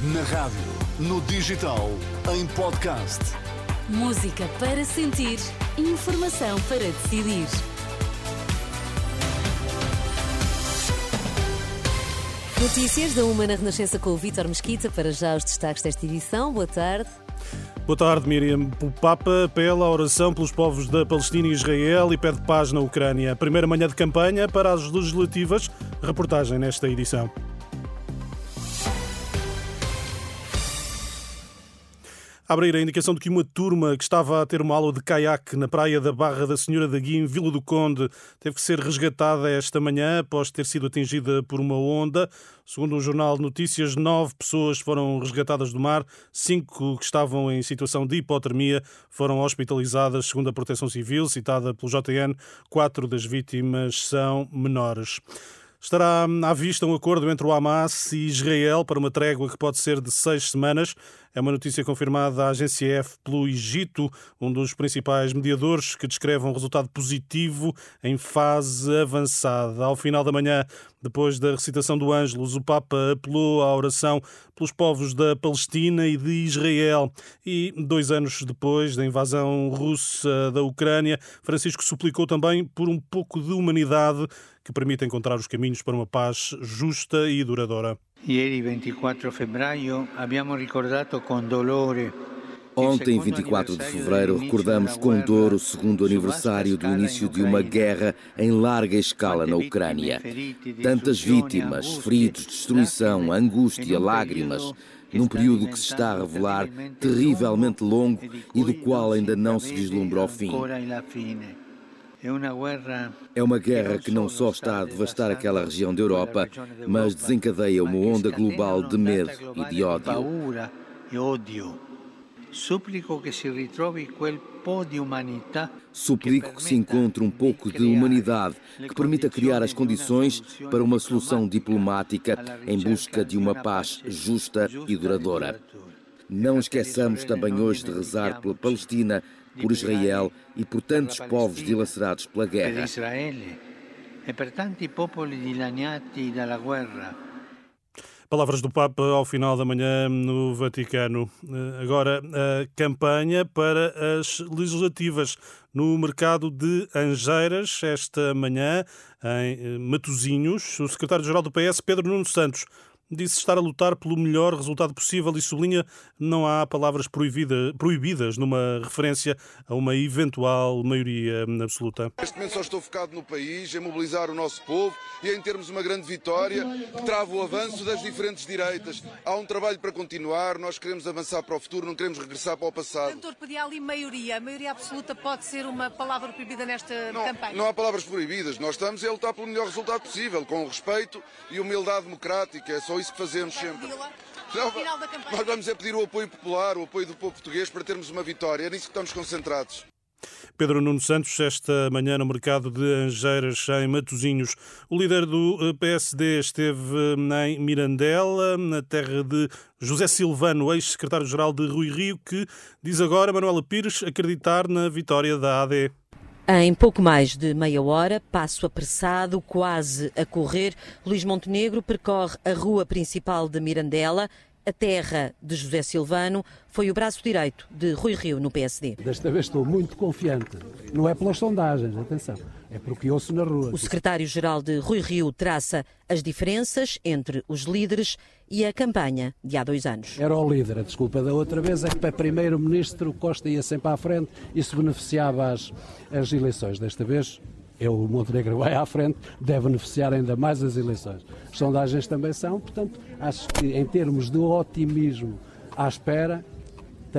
Na rádio, no digital, em podcast. Música para sentir, informação para decidir. Notícias da Uma na Renascença com o Vítor Mesquita. Para já os destaques desta edição. Boa tarde. Boa tarde, Miriam. O Papa apela à oração pelos povos da Palestina e Israel e pede paz na Ucrânia. Primeira manhã de campanha para as legislativas. Reportagem nesta edição. Abrir a indicação de que uma turma que estava a ter uma aula de caiaque na praia da Barra da Senhora da Guia, em Vila do Conde, teve que ser resgatada esta manhã após ter sido atingida por uma onda. Segundo o jornal de Notícias, nove pessoas foram resgatadas do mar, cinco que estavam em situação de hipotermia foram hospitalizadas, segundo a Proteção Civil, citada pelo JN. Quatro das vítimas são menores. Estará à vista um acordo entre o Hamas e Israel para uma trégua que pode ser de seis semanas. É uma notícia confirmada à agência F pelo Egito, um dos principais mediadores que descreve um resultado positivo em fase avançada. Ao final da manhã, depois da recitação do Ângelus, o Papa apelou à oração pelos povos da Palestina e de Israel. E dois anos depois da invasão russa da Ucrânia, Francisco suplicou também por um pouco de humanidade que permita encontrar os caminhos para uma paz justa e duradoura. Ieri 24 febbraio abbiamo ricordato con dolore Ontem, 24 de fevereiro, recordamos com dor o segundo aniversário do início de uma guerra em larga escala na Ucrânia. Tantas vítimas, feridos, destruição, angústia, lágrimas, num período que se está a revelar terrivelmente longo e do qual ainda não se vislumbra o fim. É uma guerra que não só está a devastar aquela região da Europa, mas desencadeia uma onda global de medo e de ódio. Suplico que se ritrovi quel po di umanità Suplico que se encontre um pouco de humanidade que permita criar as condições para uma solução diplomática em busca de uma paz justa e duradoura. Não esqueçamos também hoje de rezar pela Palestina, por Israel e por tantos povos dilacerados pela guerra. Palavras do Papa ao final da manhã no Vaticano. Eh, agora, a campanha para as legislativas no mercado de Angeiras, esta manhã, em eh, Matozinhos. O secretário-geral do PS, Pedro Nuno Santos, disse estar a lutar pelo melhor resultado possível e sublinha não há palavras proibida, proibidas numa referência a uma eventual maioria absoluta. Neste momento só estou focado no país, em mobilizar o nosso povo e em termos uma grande vitória que trava o avanço das diferentes direitas. Há um trabalho para continuar, nós queremos avançar para o futuro, não queremos regressar para o passado. Doutor, pedia ali maioria. A maioria absoluta pode ser uma palavra proibida nesta não, campanha? Não há palavras proibidas. Nós estamos a lutar pelo melhor resultado possível, com respeito e humildade democrática. É só isso que fazemos sempre. Não. Nós vamos é pedir o apoio popular, o apoio do povo português para termos uma vitória. É nisso que estamos concentrados. Pedro Nuno Santos, esta manhã no mercado de Angeiras, em Matozinhos. O líder do eh, PSD esteve eh, em Mirandela, na terra de José Silvano, ex-secretário-geral de Rui Rio, que diz agora, Manuela Pires, acreditar na vitória da AD. Em pouco mais de meia hora, passo apressado, quase a correr, Luís Montenegro percorre a rua principal de Mirandela, a terra de José Silvano, foi o braço direito de Rui Rio no PSD. Desta vez estou muito confiante. Não é pelas sondagens, atenção. É porque ouço na rua. O secretário-geral de Rui Rio traça as diferenças entre os líderes e a campanha de há dois anos. Era o líder. A desculpa da outra vez é que para primeiro-ministro Costa ia sempre à frente e se beneficiava as, as eleições. Desta vez é o Montenegro vai à frente, deve beneficiar ainda mais as eleições. As sondagens também são, portanto, acho que em termos de otimismo à espera,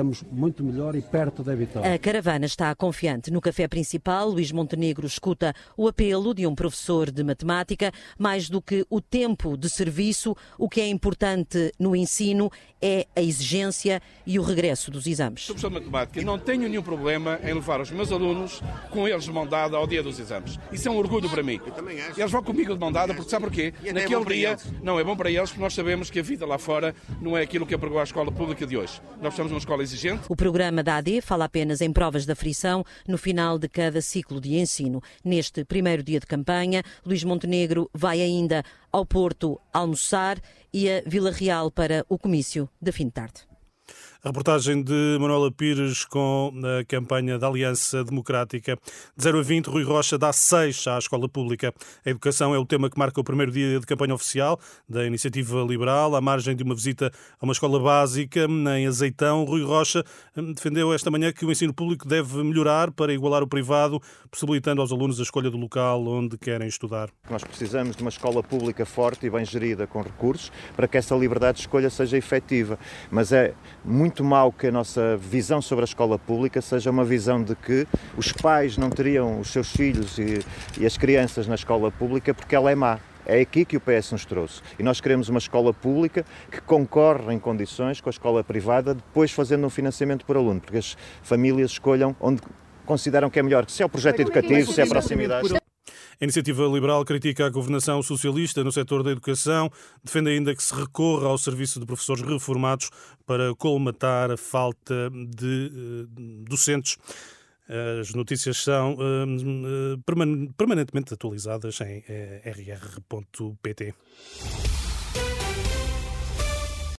estamos muito melhor e perto da vitória. A caravana está confiante. No café principal, Luís Montenegro escuta o apelo de um professor de matemática. Mais do que o tempo de serviço, o que é importante no ensino é a exigência e o regresso dos exames. Sou professor de matemática, não tenho nenhum problema em levar os meus alunos com eles de mão dada ao dia dos exames. Isso é um orgulho para mim. Eu também acho. Eles vão comigo de mão dada porque sabe porquê? É Naquele dia, não é bom para eles porque nós sabemos que a vida lá fora não é aquilo que apregou a escola pública de hoje. Nós precisamos de uma escola exigente. O programa da AD fala apenas em provas da frição no final de cada ciclo de ensino. Neste primeiro dia de campanha, Luís Montenegro vai ainda ao Porto almoçar e a Vila Real para o comício de fim de tarde. A reportagem de Manuela Pires com a campanha da Aliança Democrática. De 0 a 20, Rui Rocha dá 6 à escola pública. A educação é o tema que marca o primeiro dia de campanha oficial da Iniciativa Liberal, à margem de uma visita a uma escola básica em Azeitão. Rui Rocha hum, defendeu esta manhã que o ensino público deve melhorar para igualar o privado, possibilitando aos alunos a escolha do local onde querem estudar. Nós precisamos de uma escola pública forte e bem gerida com recursos para que essa liberdade de escolha seja efetiva. Mas é muito muito mal que a nossa visão sobre a escola pública seja uma visão de que os pais não teriam os seus filhos e, e as crianças na escola pública porque ela é má. É aqui que o PS nos trouxe. E nós queremos uma escola pública que concorre em condições com a escola privada, depois fazendo um financiamento por aluno, porque as famílias escolham onde consideram que é melhor, se é o projeto educativo, se é a proximidade. A Iniciativa Liberal critica a governação socialista no setor da educação, defende ainda que se recorra ao serviço de professores reformados para colmatar a falta de uh, docentes. As notícias são uh, permanentemente atualizadas em rr.pt.